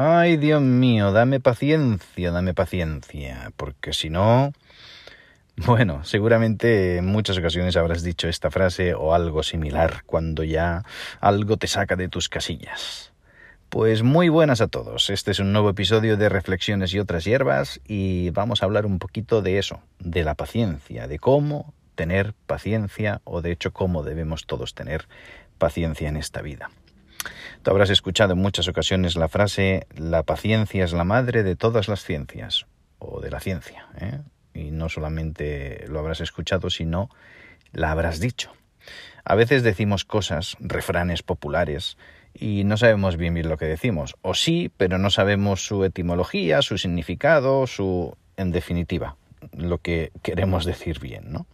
Ay, Dios mío, dame paciencia, dame paciencia, porque si no... Bueno, seguramente en muchas ocasiones habrás dicho esta frase o algo similar cuando ya algo te saca de tus casillas. Pues muy buenas a todos. Este es un nuevo episodio de Reflexiones y otras hierbas y vamos a hablar un poquito de eso, de la paciencia, de cómo tener paciencia o de hecho cómo debemos todos tener paciencia en esta vida. Tú habrás escuchado en muchas ocasiones la frase la paciencia es la madre de todas las ciencias o de la ciencia. ¿eh? Y no solamente lo habrás escuchado, sino la habrás dicho. A veces decimos cosas, refranes populares, y no sabemos bien bien lo que decimos. O sí, pero no sabemos su etimología, su significado, su... en definitiva, lo que queremos decir bien, ¿no?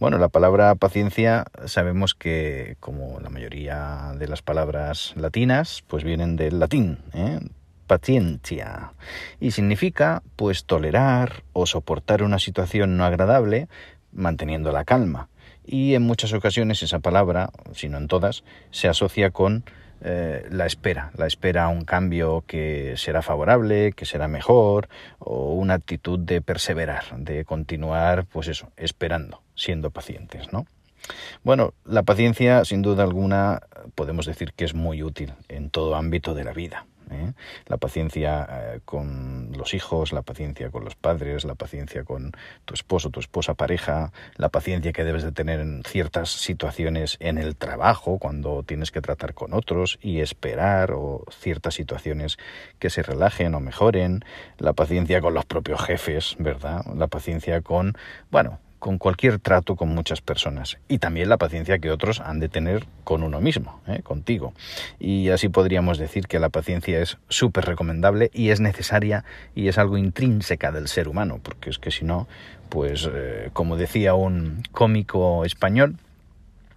Bueno, la palabra paciencia sabemos que, como la mayoría de las palabras latinas, pues vienen del latín, ¿eh? paciencia y significa pues tolerar o soportar una situación no agradable manteniendo la calma y en muchas ocasiones esa palabra, si no en todas, se asocia con eh, la espera, la espera a un cambio que será favorable, que será mejor, o una actitud de perseverar, de continuar, pues eso, esperando, siendo pacientes, ¿no? Bueno, la paciencia, sin duda alguna, podemos decir que es muy útil en todo ámbito de la vida. ¿Eh? La paciencia eh, con los hijos, la paciencia con los padres, la paciencia con tu esposo, tu esposa, pareja, la paciencia que debes de tener en ciertas situaciones en el trabajo, cuando tienes que tratar con otros y esperar, o ciertas situaciones que se relajen o mejoren, la paciencia con los propios jefes, ¿verdad? La paciencia con, bueno, con cualquier trato con muchas personas y también la paciencia que otros han de tener con uno mismo, ¿eh? contigo. Y así podríamos decir que la paciencia es súper recomendable y es necesaria y es algo intrínseca del ser humano, porque es que si no, pues eh, como decía un cómico español,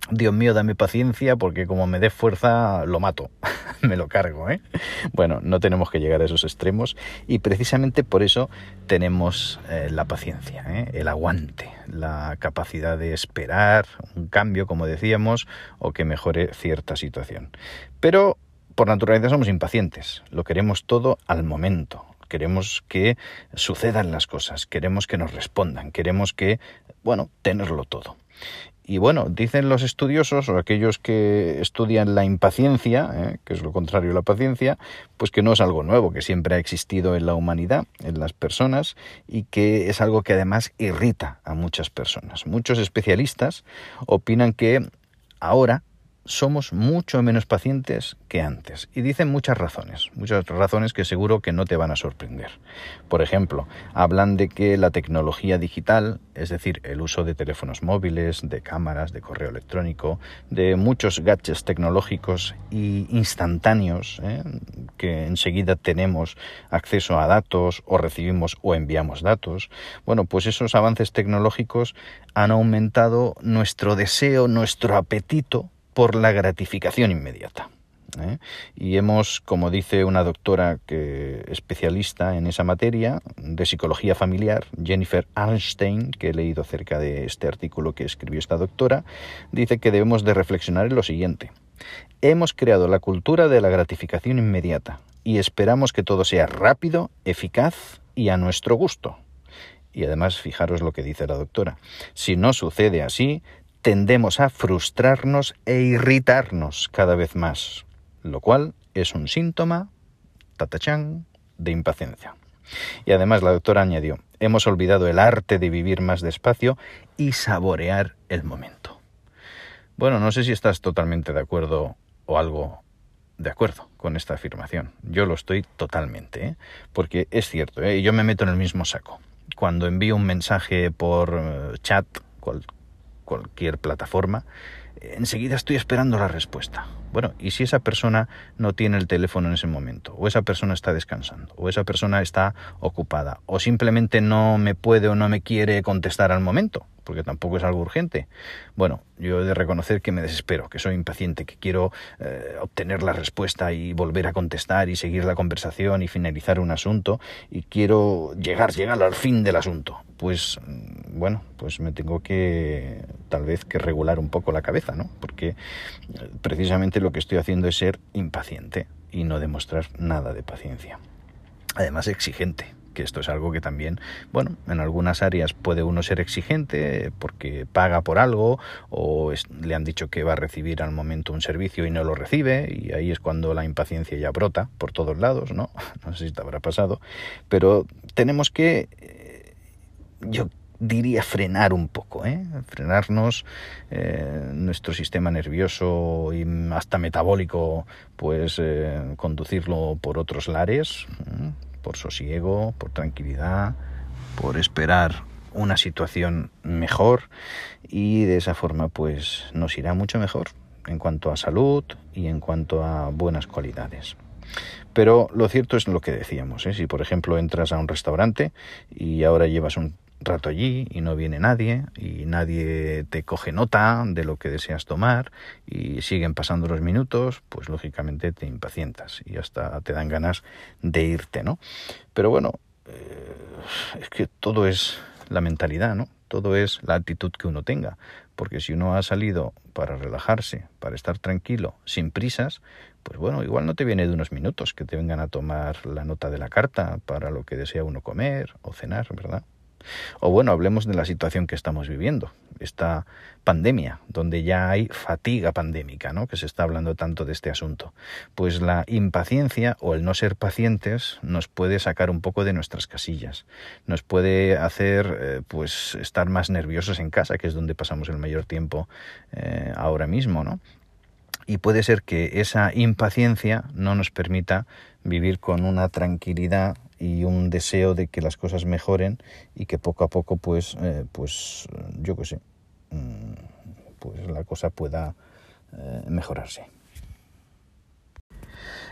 Dios mío, dame paciencia porque como me dé fuerza lo mato, me lo cargo. ¿eh? Bueno, no tenemos que llegar a esos extremos y precisamente por eso tenemos eh, la paciencia, ¿eh? el aguante, la capacidad de esperar un cambio, como decíamos, o que mejore cierta situación. Pero por naturaleza somos impacientes, lo queremos todo al momento, queremos que sucedan las cosas, queremos que nos respondan, queremos que, bueno, tenerlo todo. Y bueno, dicen los estudiosos o aquellos que estudian la impaciencia, ¿eh? que es lo contrario a la paciencia, pues que no es algo nuevo, que siempre ha existido en la humanidad, en las personas, y que es algo que además irrita a muchas personas. Muchos especialistas opinan que ahora somos mucho menos pacientes que antes. Y dicen muchas razones, muchas razones que seguro que no te van a sorprender. Por ejemplo, hablan de que la tecnología digital, es decir, el uso de teléfonos móviles, de cámaras, de correo electrónico, de muchos gadgets tecnológicos y instantáneos, ¿eh? que enseguida tenemos acceso a datos o recibimos o enviamos datos, bueno, pues esos avances tecnológicos han aumentado nuestro deseo, nuestro apetito por la gratificación inmediata. ¿eh? Y hemos, como dice una doctora que, especialista en esa materia de psicología familiar, Jennifer Einstein, que he leído acerca de este artículo que escribió esta doctora, dice que debemos de reflexionar en lo siguiente. Hemos creado la cultura de la gratificación inmediata y esperamos que todo sea rápido, eficaz y a nuestro gusto. Y además, fijaros lo que dice la doctora. Si no sucede así, tendemos a frustrarnos e irritarnos cada vez más, lo cual es un síntoma, tatachán, de impaciencia. Y además la doctora añadió, hemos olvidado el arte de vivir más despacio y saborear el momento. Bueno, no sé si estás totalmente de acuerdo o algo de acuerdo con esta afirmación. Yo lo estoy totalmente, ¿eh? porque es cierto, ¿eh? yo me meto en el mismo saco. Cuando envío un mensaje por eh, chat, cualquier plataforma, enseguida estoy esperando la respuesta. Bueno, ¿y si esa persona no tiene el teléfono en ese momento? ¿O esa persona está descansando? ¿O esa persona está ocupada? ¿O simplemente no me puede o no me quiere contestar al momento? Porque tampoco es algo urgente. Bueno, yo he de reconocer que me desespero, que soy impaciente, que quiero eh, obtener la respuesta y volver a contestar y seguir la conversación y finalizar un asunto y quiero llegar, llegar al fin del asunto. Pues mm, bueno, pues me tengo que tal vez que regular un poco la cabeza, ¿no? Porque eh, precisamente lo que estoy haciendo es ser impaciente. y no demostrar nada de paciencia. Además exigente, que esto es algo que también, bueno, en algunas áreas puede uno ser exigente porque paga por algo o le han dicho que va a recibir al momento un servicio y no lo recibe y ahí es cuando la impaciencia ya brota por todos lados, ¿no? No sé si te habrá pasado, pero tenemos que, eh, yo diría frenar un poco, ¿eh? frenarnos, eh, nuestro sistema nervioso y hasta metabólico, pues eh, conducirlo por otros lares, por sosiego, por tranquilidad, por esperar una situación mejor y de esa forma pues nos irá mucho mejor en cuanto a salud y en cuanto a buenas cualidades. Pero lo cierto es lo que decíamos, si por ejemplo entras a un restaurante y ahora llevas un rato allí y no viene nadie y nadie te coge nota de lo que deseas tomar y siguen pasando los minutos, pues lógicamente te impacientas y hasta te dan ganas de irte, ¿no? Pero bueno, eh, es que todo es la mentalidad, ¿no? Todo es la actitud que uno tenga, porque si uno ha salido para relajarse, para estar tranquilo, sin prisas, pues bueno, igual no te viene de unos minutos que te vengan a tomar la nota de la carta para lo que desea uno comer o cenar, ¿verdad? O bueno, hablemos de la situación que estamos viviendo, esta pandemia, donde ya hay fatiga pandémica, ¿no? que se está hablando tanto de este asunto. Pues la impaciencia o el no ser pacientes nos puede sacar un poco de nuestras casillas, nos puede hacer eh, pues estar más nerviosos en casa, que es donde pasamos el mayor tiempo eh, ahora mismo, ¿no? Y puede ser que esa impaciencia no nos permita vivir con una tranquilidad y un deseo de que las cosas mejoren y que poco a poco pues eh, pues yo qué sé mm, pues la cosa pueda eh, mejorarse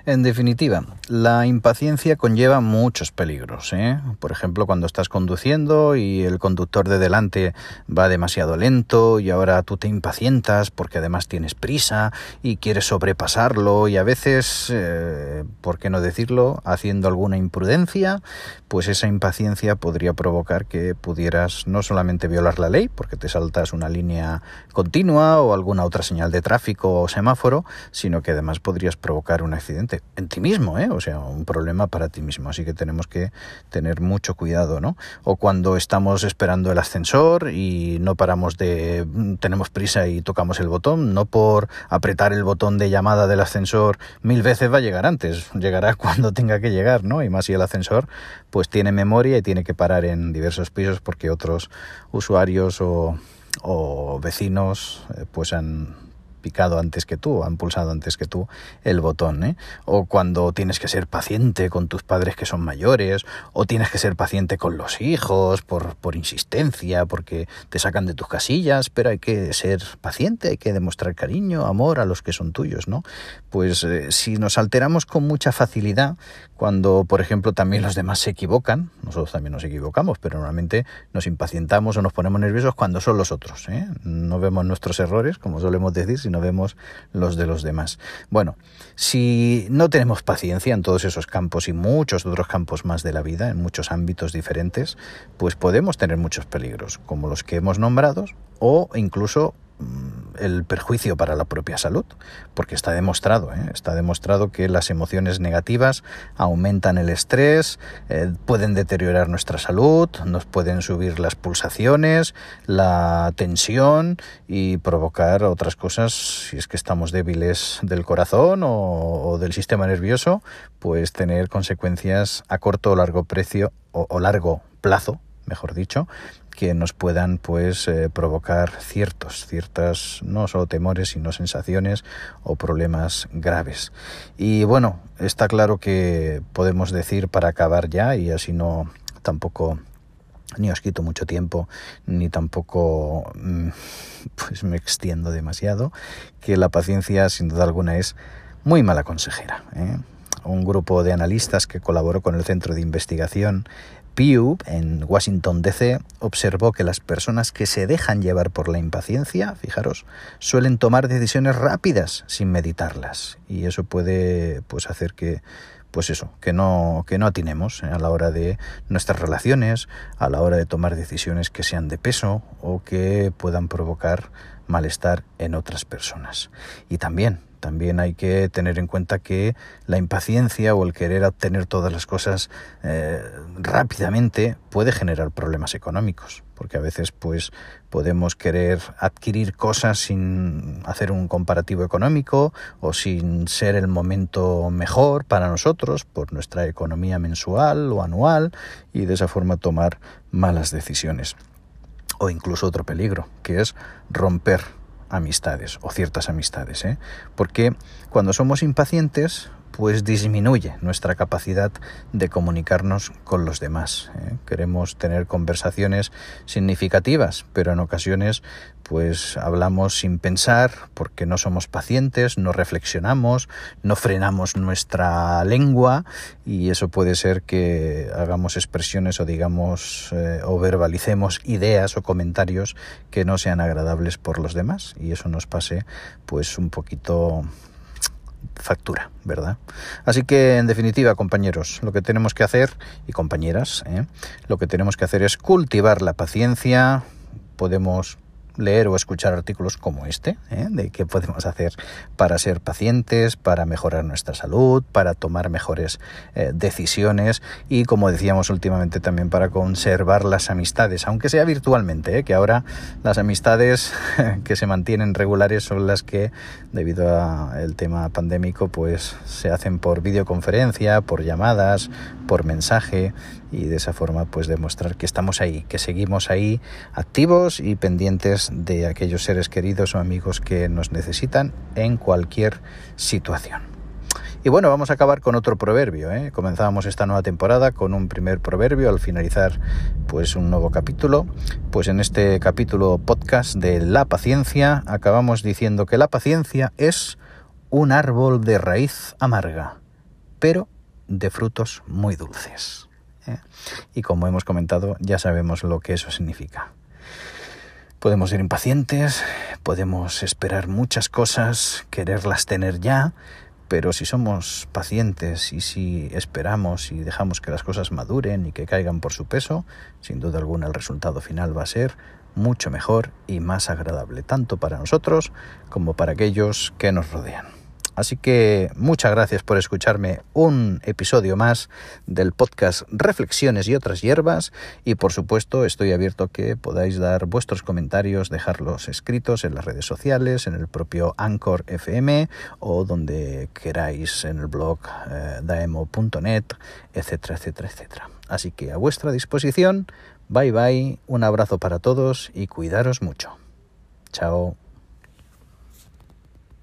en definitiva, la impaciencia conlleva muchos peligros. ¿eh? Por ejemplo, cuando estás conduciendo y el conductor de delante va demasiado lento y ahora tú te impacientas porque además tienes prisa y quieres sobrepasarlo y a veces, eh, ¿por qué no decirlo?, haciendo alguna imprudencia, pues esa impaciencia podría provocar que pudieras no solamente violar la ley, porque te saltas una línea continua o alguna otra señal de tráfico o semáforo, sino que además podrías provocar un accidente en ti mismo, ¿eh? o sea, un problema para ti mismo. Así que tenemos que tener mucho cuidado, ¿no? O cuando estamos esperando el ascensor y no paramos de, tenemos prisa y tocamos el botón, no por apretar el botón de llamada del ascensor mil veces va a llegar antes, llegará cuando tenga que llegar, ¿no? Y más si el ascensor pues tiene memoria y tiene que parar en diversos pisos porque otros usuarios o, o vecinos eh, pues han picado antes que tú, han pulsado antes que tú el botón, ¿eh? O cuando tienes que ser paciente con tus padres que son mayores, o tienes que ser paciente con los hijos por, por insistencia, porque te sacan de tus casillas, pero hay que ser paciente, hay que demostrar cariño, amor a los que son tuyos, ¿no? Pues eh, si nos alteramos con mucha facilidad, cuando, por ejemplo, también los demás se equivocan, nosotros también nos equivocamos, pero normalmente nos impacientamos o nos ponemos nerviosos cuando son los otros, ¿eh? No vemos nuestros errores, como solemos decir, sino vemos los de los demás. Bueno, si no tenemos paciencia en todos esos campos y muchos otros campos más de la vida, en muchos ámbitos diferentes, pues podemos tener muchos peligros, como los que hemos nombrado, o incluso mm, el perjuicio para la propia salud, porque está demostrado, ¿eh? está demostrado que las emociones negativas aumentan el estrés, eh, pueden deteriorar nuestra salud, nos pueden subir las pulsaciones, la tensión y provocar otras cosas, si es que estamos débiles del corazón o, del sistema nervioso, pues tener consecuencias a corto o largo precio o largo plazo, mejor dicho, que nos puedan pues eh, provocar ciertos, ciertas no solo temores, sino sensaciones o problemas graves. Y bueno, está claro que podemos decir para acabar ya y así no tampoco ni os quito mucho tiempo ni tampoco mm, pues me extiendo demasiado que la paciencia sin duda alguna es muy mala consejera. ¿eh? Un grupo de analistas que colaboró con el Centro de Investigación Pew, en Washington, D.C., observó que las personas que se dejan llevar por la impaciencia, fijaros, suelen tomar decisiones rápidas sin meditarlas. Y eso puede pues, hacer que pues eso, que no, que no atinemos a la hora de nuestras relaciones, a la hora de tomar decisiones que sean de peso o que puedan provocar malestar en otras personas. Y también también hay que tener en cuenta que la impaciencia o el querer obtener todas las cosas eh, rápidamente puede generar problemas económicos, porque a veces pues podemos querer adquirir cosas sin hacer un comparativo económico o sin ser el momento mejor para nosotros por nuestra economía mensual o anual y de esa forma tomar malas decisiones. O incluso otro peligro, que es romper amistades o ciertas amistades, ¿eh? porque cuando somos impacientes pues disminuye nuestra capacidad de comunicarnos con los demás. ¿eh? Queremos tener conversaciones significativas, pero en ocasiones pues hablamos sin pensar porque no somos pacientes, no reflexionamos, no frenamos nuestra lengua y eso puede ser que hagamos expresiones o digamos eh, o verbalicemos ideas o comentarios que no sean agradables por los demás y eso nos pase pues un poquito factura, ¿verdad? Así que, en definitiva, compañeros, lo que tenemos que hacer, y compañeras, ¿eh? lo que tenemos que hacer es cultivar la paciencia, podemos leer o escuchar artículos como este, ¿eh? de qué podemos hacer para ser pacientes, para mejorar nuestra salud, para tomar mejores eh, decisiones y, como decíamos últimamente, también para conservar las amistades, aunque sea virtualmente, ¿eh? que ahora las amistades que se mantienen regulares son las que, debido al tema pandémico, pues se hacen por videoconferencia, por llamadas, por mensaje y de esa forma pues demostrar que estamos ahí, que seguimos ahí activos y pendientes de aquellos seres queridos o amigos que nos necesitan en cualquier situación. Y bueno, vamos a acabar con otro proverbio. ¿eh? Comenzábamos esta nueva temporada con un primer proverbio al finalizar pues un nuevo capítulo. Pues en este capítulo podcast de la paciencia acabamos diciendo que la paciencia es un árbol de raíz amarga, pero de frutos muy dulces. ¿Eh? Y como hemos comentado, ya sabemos lo que eso significa. Podemos ser impacientes, podemos esperar muchas cosas, quererlas tener ya, pero si somos pacientes y si esperamos y dejamos que las cosas maduren y que caigan por su peso, sin duda alguna el resultado final va a ser mucho mejor y más agradable, tanto para nosotros como para aquellos que nos rodean. Así que muchas gracias por escucharme un episodio más del podcast Reflexiones y otras hierbas y por supuesto estoy abierto a que podáis dar vuestros comentarios, dejarlos escritos en las redes sociales, en el propio Anchor FM o donde queráis en el blog eh, daemo.net, etcétera, etcétera, etcétera. Así que a vuestra disposición, bye bye, un abrazo para todos y cuidaros mucho. Chao.